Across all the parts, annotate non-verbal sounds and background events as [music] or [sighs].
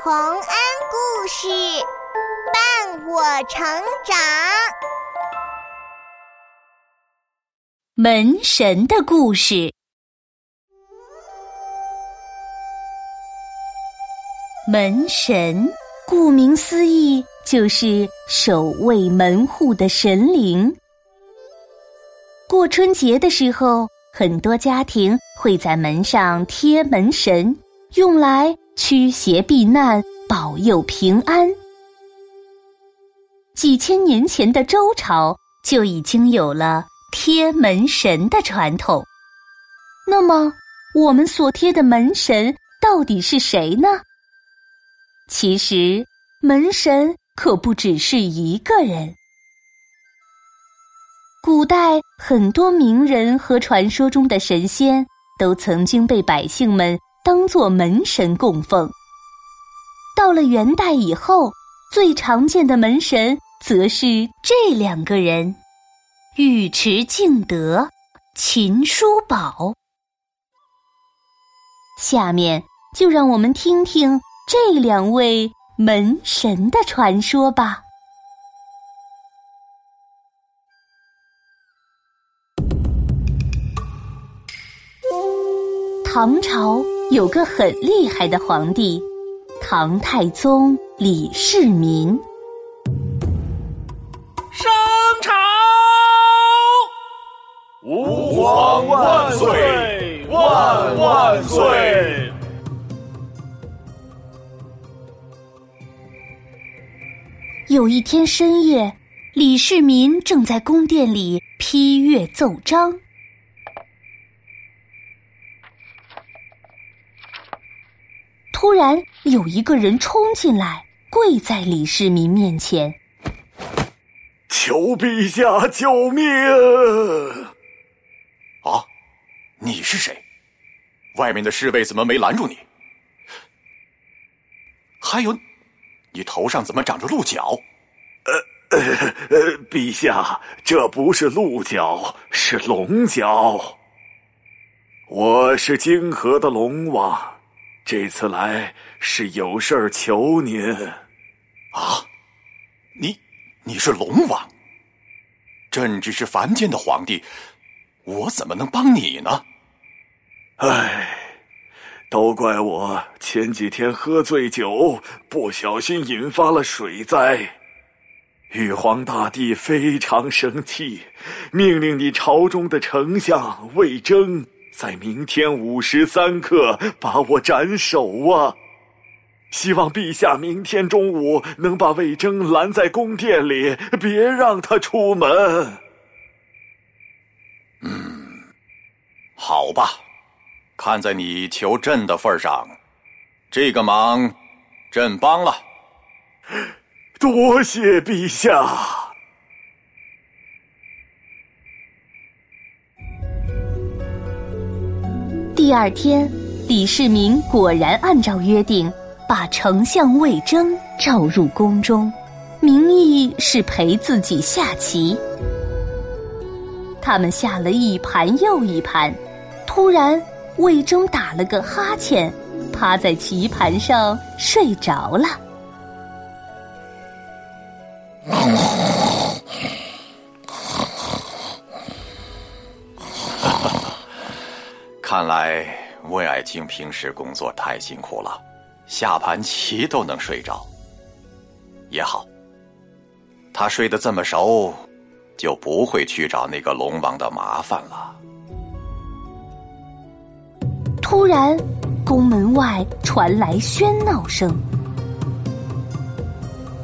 洪恩故事伴我成长。门神的故事。门神，顾名思义，就是守卫门户的神灵。过春节的时候，很多家庭会在门上贴门神，用来驱邪避难、保佑平安。几千年前的周朝就已经有了贴门神的传统。那么，我们所贴的门神到底是谁呢？其实，门神可不只是一个人。古代很多名人和传说中的神仙都曾经被百姓们当做门神供奉。到了元代以后，最常见的门神则是这两个人：尉迟敬德、秦叔宝。下面就让我们听听这两位门神的传说吧。唐朝有个很厉害的皇帝，唐太宗李世民。生朝！吾皇万岁！万万岁！有一天深夜，李世民正在宫殿里批阅奏章。突然，有一个人冲进来，跪在李世民面前，求陛下救命！啊，你是谁？外面的侍卫怎么没拦住你？还有，你头上怎么长着鹿角？呃呃呃，陛下，这不是鹿角，是龙角。我是泾河的龙王。这次来是有事儿求您，啊，你你是龙王，朕只是凡间的皇帝，我怎么能帮你呢？唉，都怪我前几天喝醉酒，不小心引发了水灾，玉皇大帝非常生气，命令你朝中的丞相魏征。在明天午时三刻把我斩首啊！希望陛下明天中午能把魏征拦在宫殿里，别让他出门。嗯，好吧，看在你求朕的份上，这个忙，朕帮了。多谢陛下。第二天，李世民果然按照约定，把丞相魏征召入宫中，名义是陪自己下棋。他们下了一盘又一盘，突然魏征打了个哈欠，趴在棋盘上睡着了。看来魏爱卿平时工作太辛苦了，下盘棋都能睡着。也好，他睡得这么熟，就不会去找那个龙王的麻烦了。突然，宫门外传来喧闹声。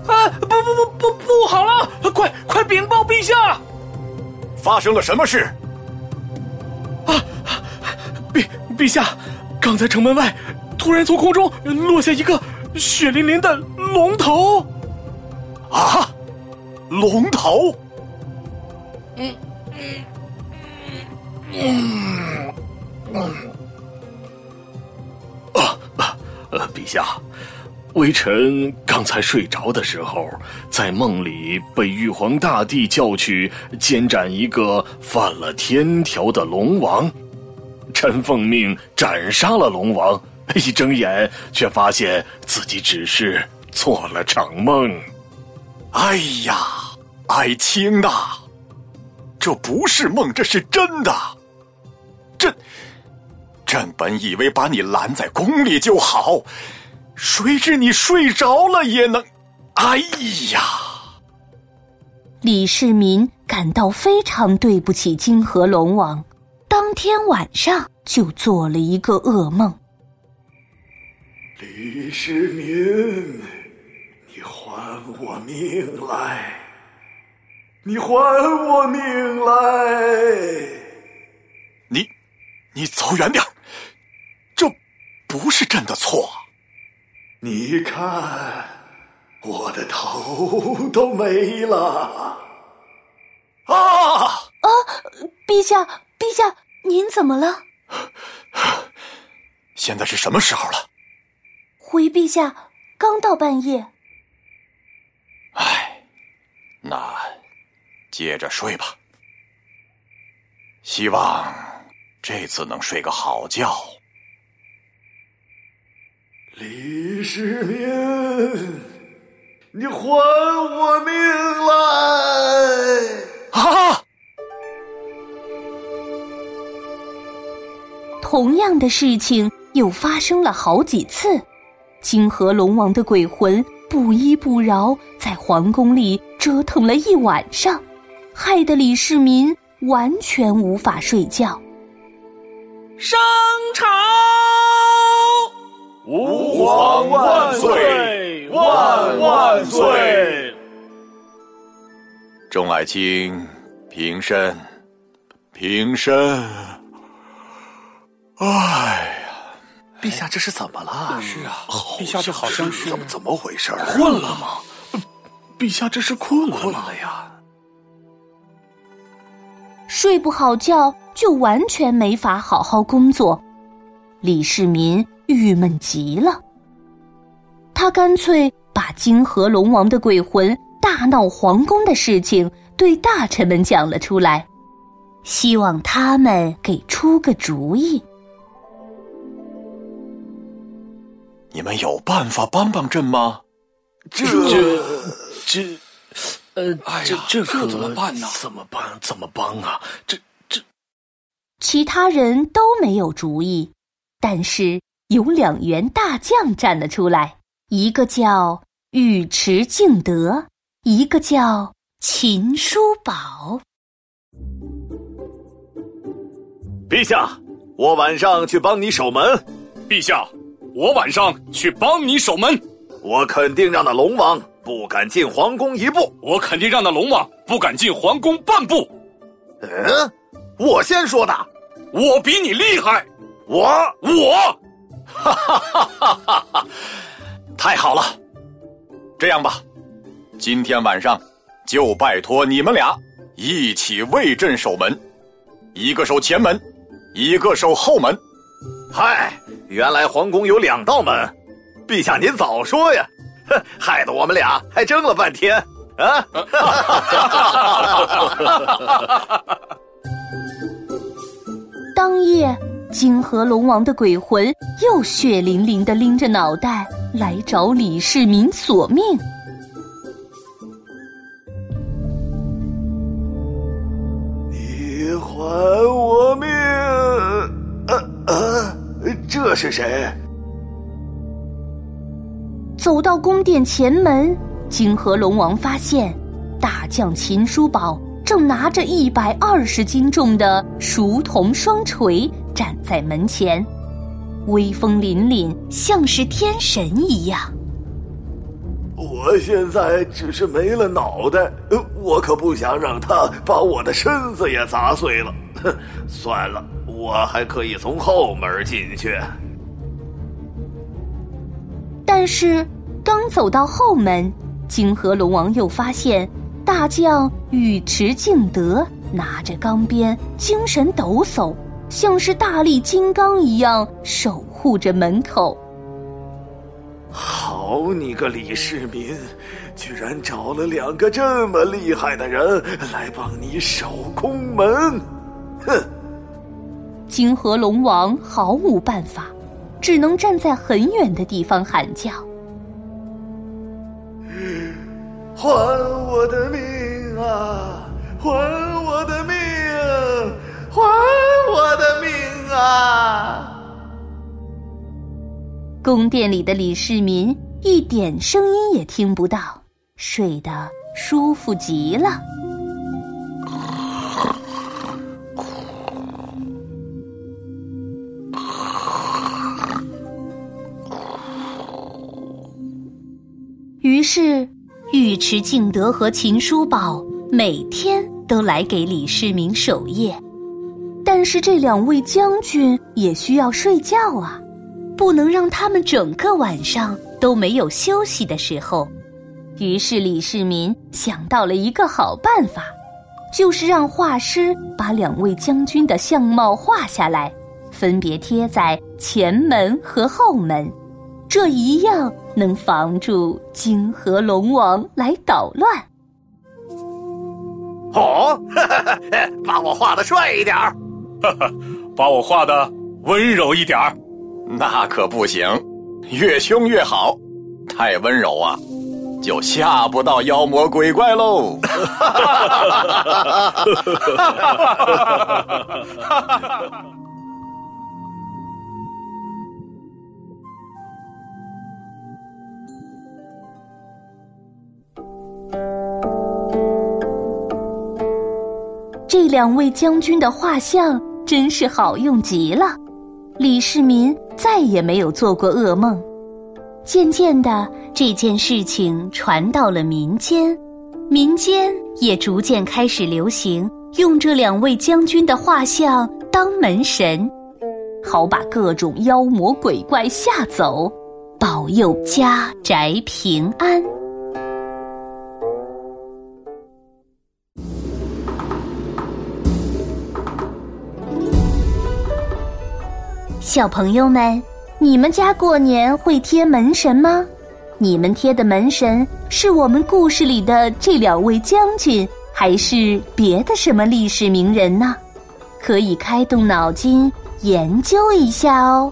啊！不不不不不好了！快快禀报陛下！发生了什么事？陛下，刚才城门外突然从空中落下一个血淋淋的龙头。啊，龙头！嗯嗯嗯啊啊！呃，陛下，微臣刚才睡着的时候，在梦里被玉皇大帝叫去监斩一个犯了天条的龙王。臣奉命斩杀了龙王，[laughs] 一睁眼却发现自己只是做了场梦。哎呀，爱卿呐，这不是梦，这是真的。朕，朕本以为把你拦在宫里就好，谁知你睡着了也能……哎呀！李世民感到非常对不起泾河龙王，当天晚上就做了一个噩梦。李世民，你还我命来！你还我命来！你，你走远点这不是朕的错。你看，我的头都没了。啊啊！陛下，陛下，您怎么了？[sighs] 现在是什么时候了？回陛下，刚到半夜。唉，那接着睡吧。希望这次能睡个好觉。李世民，你还我命同样的事情又发生了好几次。泾河龙王的鬼魂不依不饶，在皇宫里折腾了一晚上，害得李世民完全无法睡觉。上朝！吾皇万岁！万万岁！众爱卿，平身，平身。哎呀。陛下，这是怎么了？是啊，陛下这好像是怎么怎么回事？困了吗？陛下这是困了困了呀！睡不好觉，就完全没法好好工作。李世民郁闷极了，他干脆把金河龙王的鬼魂大闹皇宫的事情对大臣们讲了出来，希望他们给出个主意。你们有办法帮帮朕吗？这这呃，哎呀这可怎么办呢？怎么办？怎么帮啊？这这，其他人都没有主意，但是有两员大将站了出来，一个叫尉迟敬德，一个叫秦叔宝。陛下，我晚上去帮你守门。陛下。我晚上去帮你守门，我肯定让那龙王不敢进皇宫一步，我肯定让那龙王不敢进皇宫半步。嗯，我先说的，我比你厉害，我？我，哈哈哈哈哈哈！太好了，这样吧，今天晚上就拜托你们俩一起为朕守门，一个守前门，一个守后门。嗨，原来皇宫有两道门，陛下您早说呀！哼，[laughs] 害得我们俩还争了半天啊！[laughs] 当夜，泾河龙王的鬼魂又血淋淋的拎着脑袋来找李世民索命。这是谁？走到宫殿前门，泾河龙王发现大将秦叔宝正拿着一百二十斤重的熟铜双锤站在门前，威风凛凛，像是天神一样。我现在只是没了脑袋，我可不想让他把我的身子也砸碎了。哼，算了。我还可以从后门进去，但是刚走到后门，泾河龙王又发现大将尉迟敬德拿着钢鞭，精神抖擞，像是大力金刚一样守护着门口。好你个李世民，居然找了两个这么厉害的人来帮你守空门，哼！泾河龙王毫无办法，只能站在很远的地方喊叫：“ [sighs] 还我的命啊！还我的命、啊！还我的命啊！”宫殿里的李世民一点声音也听不到，睡得舒服极了。是，尉迟敬德和秦叔宝每天都来给李世民守夜，但是这两位将军也需要睡觉啊，不能让他们整个晚上都没有休息的时候。于是李世民想到了一个好办法，就是让画师把两位将军的相貌画下来，分别贴在前门和后门。这一样能防住泾河龙王来捣乱。哦，[laughs] 把我画的帅一点儿，[laughs] 把我画的温柔一点儿。那可不行，越凶越好。太温柔啊，就吓不到妖魔鬼怪喽。这 [laughs] 两位将军的画像真是好用极了，李世民再也没有做过噩梦。渐渐的，这件事情传到了民间，民间也逐渐开始流行用这两位将军的画像当门神，好把各种妖魔鬼怪吓走，保佑家宅平安。小朋友们，你们家过年会贴门神吗？你们贴的门神是我们故事里的这两位将军，还是别的什么历史名人呢？可以开动脑筋研究一下哦。